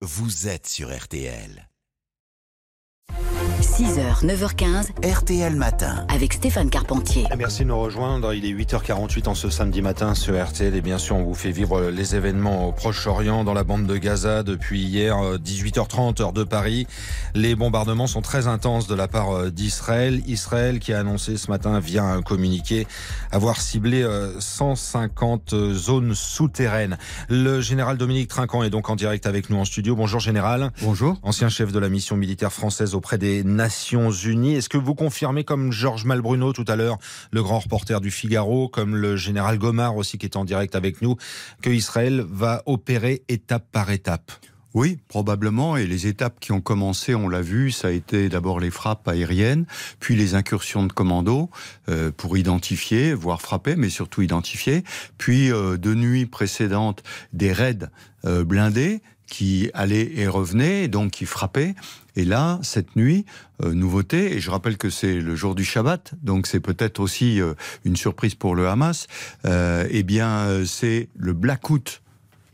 vous êtes sur RTL. 6h, 9h15, RTL Matin. avec Stéphane Carpentier. Merci de nous rejoindre. Il est 8h48 en ce samedi matin sur RTL et bien sûr on vous fait vivre les événements au Proche-Orient dans la bande de Gaza depuis hier 18h30 heure de Paris. Les bombardements sont très intenses de la part euh, d'Israël. Israël qui a annoncé ce matin via un communiqué avoir ciblé euh, 150 zones souterraines. Le général Dominique Trinquant est donc en direct avec nous en studio. Bonjour général. Bonjour. Ancien chef de la mission militaire française auprès des Nations Est-ce que vous confirmez, comme Georges Malbruno tout à l'heure, le grand reporter du Figaro, comme le général Gomard aussi qui est en direct avec nous, que Israël va opérer étape par étape? Oui, probablement. Et les étapes qui ont commencé, on l'a vu, ça a été d'abord les frappes aériennes, puis les incursions de commando euh, pour identifier, voire frapper, mais surtout identifier. Puis euh, de nuit précédente, des raids euh, blindés qui allaient et revenaient, donc qui frappaient. Et là, cette nuit, euh, nouveauté, et je rappelle que c'est le jour du Shabbat, donc c'est peut-être aussi euh, une surprise pour le Hamas, euh, eh bien, euh, c'est le blackout,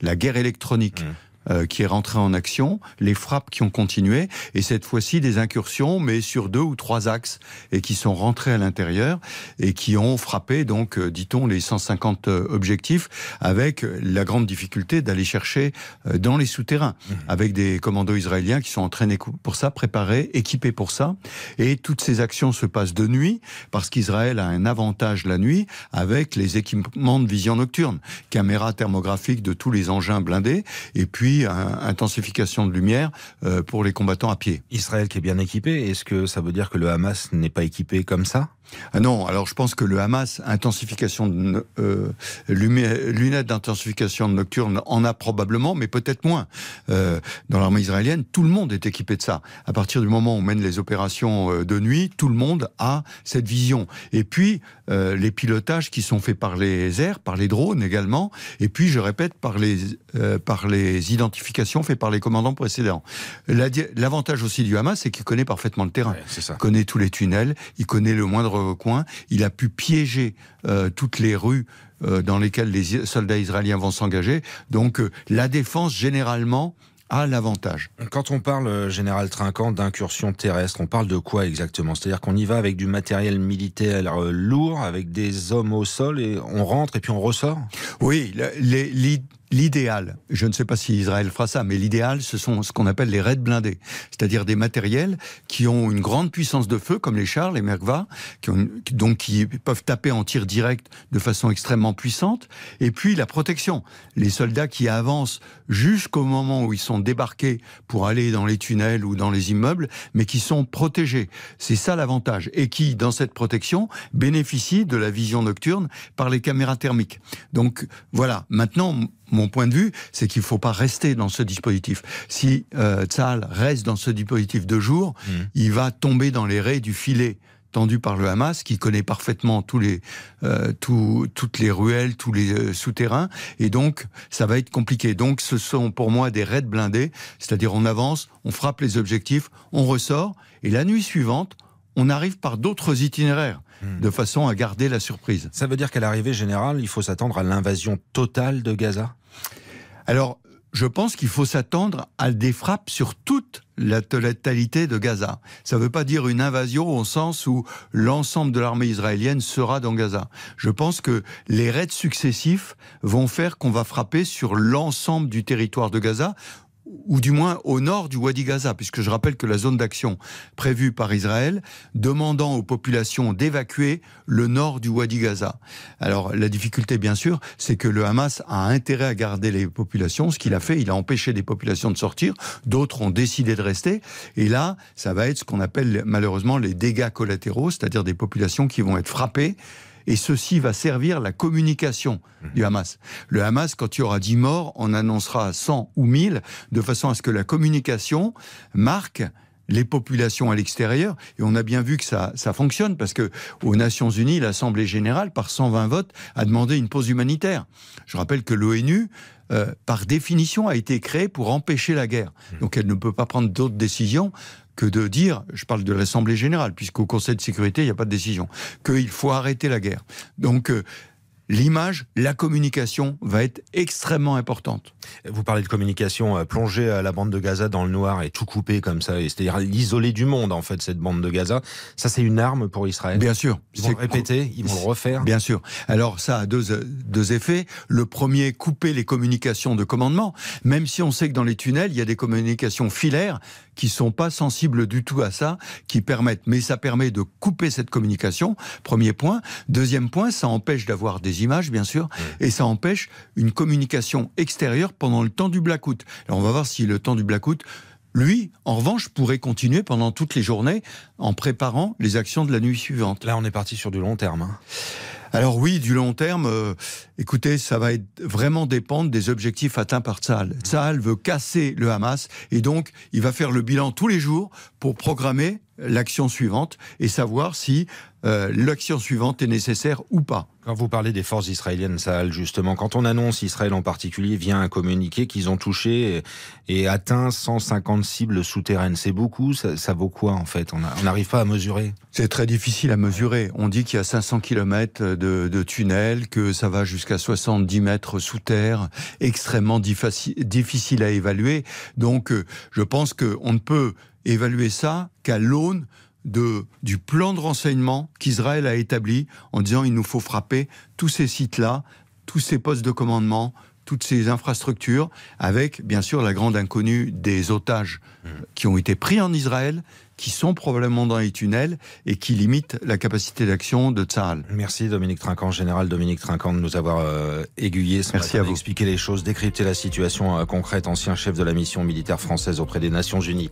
la guerre électronique. Euh, qui est rentré en action, les frappes qui ont continué, et cette fois-ci des incursions, mais sur deux ou trois axes, et qui sont rentrés à l'intérieur, et qui ont frappé, donc, euh, dit-on, les 150 euh, objectifs, avec la grande difficulté d'aller chercher euh, dans les souterrains, avec des commandos israéliens qui sont entraînés pour ça, préparés, équipés pour ça, et toutes ces actions se passent de nuit, parce qu'Israël a un avantage la nuit, avec les équipements de vision nocturne, caméras thermographiques de tous les engins blindés, et puis un- intensification de lumière euh, pour les combattants à pied. Israël qui est bien équipé, est-ce que ça veut dire que le Hamas n'est pas équipé comme ça? Ah non, alors je pense que le Hamas, intensification de euh, lunettes d'intensification nocturne en a probablement, mais peut-être moins. Euh, dans l'armée israélienne, tout le monde est équipé de ça. À partir du moment où on mène les opérations euh, de nuit, tout le monde a cette vision. Et puis, euh, les pilotages qui sont faits par les airs, par les drones également, et puis, je répète, par les, par les identifications faites par les commandants précédents. L'avantage aussi du Hamas, c'est qu'il connaît parfaitement le terrain ça. il connaît tous les tunnels, il connaît le moindre coin, il a pu piéger euh, toutes les rues euh, dans lesquelles les soldats israéliens vont s'engager. Donc euh, la défense, généralement, a l'avantage. Quand on parle, général Trinquant, d'incursion terrestre, on parle de quoi exactement? C'est-à-dire qu'on y va avec du matériel militaire lourd, avec des hommes au sol, et on rentre et puis on ressort? Oui, les- l'idéal, je ne sais pas si Israël fera ça, mais l'idéal, ce sont ce qu'on appelle les raids blindés, c'est-à-dire des matériels qui ont une grande puissance de feu, comme les chars, les Merkava, qui donc qui peuvent taper en tir direct de façon extrêmement puissante, et puis la protection, les soldats qui avancent jusqu'au moment où ils sont débarqués pour aller dans les tunnels ou dans les immeubles, mais qui sont protégés. C'est ça l'avantage, et qui, dans cette protection, bénéficient de la vision nocturne par les caméras thermiques. Donc voilà, maintenant, mon point de vue, c'est qu'il ne faut pas rester dans ce dispositif. Si euh, Tzahal reste dans ce dispositif de jour, Mhm. il va tomber dans les raies du filet tendu par le Hamas, qui connaît parfaitement tous les, euh, tout- toutes les ruelles, tous les euh, souterrains, et donc ça va être compliqué. Donc ce sont pour moi des raids blindés, c'est-à-dire on avance, on frappe les objectifs, on ressort, et la nuit suivante, on arrive par d'autres itinéraires, Mhm. de façon à garder la surprise. Ça veut dire qu'à l'arrivée générale, il faut s'attendre à l'invasion totale de Gaza? Alors, je pense qu'il faut s'attendre à des frappes sur toute la totalité de Gaza. Ça ne veut pas dire une invasion au sens où l'ensemble de l'armée israélienne sera dans Gaza. Je pense que les raids successifs vont faire qu'on va frapper sur l'ensemble du territoire de Gaza ou du moins au nord du Wadi Gaza, puisque je rappelle que la zone d'action prévue par Israël demandant aux populations d'évacuer le nord du Wadi Gaza. Alors la difficulté, bien sûr, c'est que le Hamas a intérêt à garder les populations. Ce qu'il a fait, il a empêché des populations de sortir. D'autres ont décidé de rester. Et là, ça va être ce qu'on appelle malheureusement les dégâts collatéraux, c'est-à-dire des populations qui vont être frappées. Et ceci va servir la communication du Hamas. Le Hamas, quand il y aura 10 morts, on annoncera 100 ou 1000, de façon à ce que la communication marque les populations à l'extérieur. Et on a bien vu que ça, ça fonctionne parce que aux Nations Unies, l'Assemblée générale, par 120 votes, a demandé une pause humanitaire. Je rappelle que l'ONU, euh, par définition, a été créée pour empêcher la guerre. Donc elle ne peut pas prendre d'autres décisions que de dire, je parle de l'Assemblée générale, puisqu'au Conseil de sécurité, il n'y a pas de décision, qu'il faut arrêter la guerre. Donc, euh, l'image, la communication va être extrêmement importante. Vous parlez de communication, euh, plonger la bande de Gaza dans le noir et tout couper comme ça, c'est-à-dire l'isoler du monde en fait, cette bande de Gaza. Ça, c'est une arme pour Israël? Bien sûr. Ils vont le répéter, ils vont le refaire? Bien sûr. Alors ça a deux, deux effets. Le premier, couper les communications de commandement, même si on sait que dans les tunnels, il y a des communications filaires qui sont pas sensibles du tout à ça, qui permettent, mais ça permet de couper cette communication, premier point. Deuxième point, ça empêche d'avoir des images, bien sûr, et ça empêche une communication extérieure pendant le temps du blackout. Alors on va voir si le temps du blackout lui, en revanche, pourrait continuer pendant toutes les journées en préparant les actions de la nuit suivante. Là, on est parti sur du long terme. Hein. Alors oui, du long terme, euh, écoutez, ça va vraiment dépendre des objectifs atteints par Tsahal. Tsahal veut casser le Hamas et donc il va faire le bilan tous les jours pour programmer l'action suivante et savoir si euh, l'action suivante est nécessaire ou pas. Quand vous parlez des forces israéliennes, Sahel, justement, quand on annonce, Israël en particulier, vient un communiqué qu'ils ont touché et, atteint 150 cibles souterraines. C'est beaucoup, ça, vaut quoi en fait? On n'arrive pas à mesurer C'est très difficile à mesurer. On dit qu'il y a 500 km de, de tunnels, que ça va jusqu'à 70 mètres sous terre, extrêmement difficile à évaluer. Donc euh, je pense qu'on ne peut évaluer ça qu'à l'aune de, du plan de renseignement qu'Israël a établi en disant il nous faut frapper tous ces sites-là, tous ces postes de commandement, toutes ces infrastructures, avec bien sûr la grande inconnue des otages mmh. qui ont été pris en Israël, qui sont probablement dans les tunnels et qui limitent la capacité d'action de Tsahal. Merci Dominique Trinquant, général Dominique Trinquant, de nous avoir euh, aiguillé ce Merci à vous. expliquer les choses, décrypter la situation euh, concrète, ancien chef de la mission militaire française auprès des Nations Unies.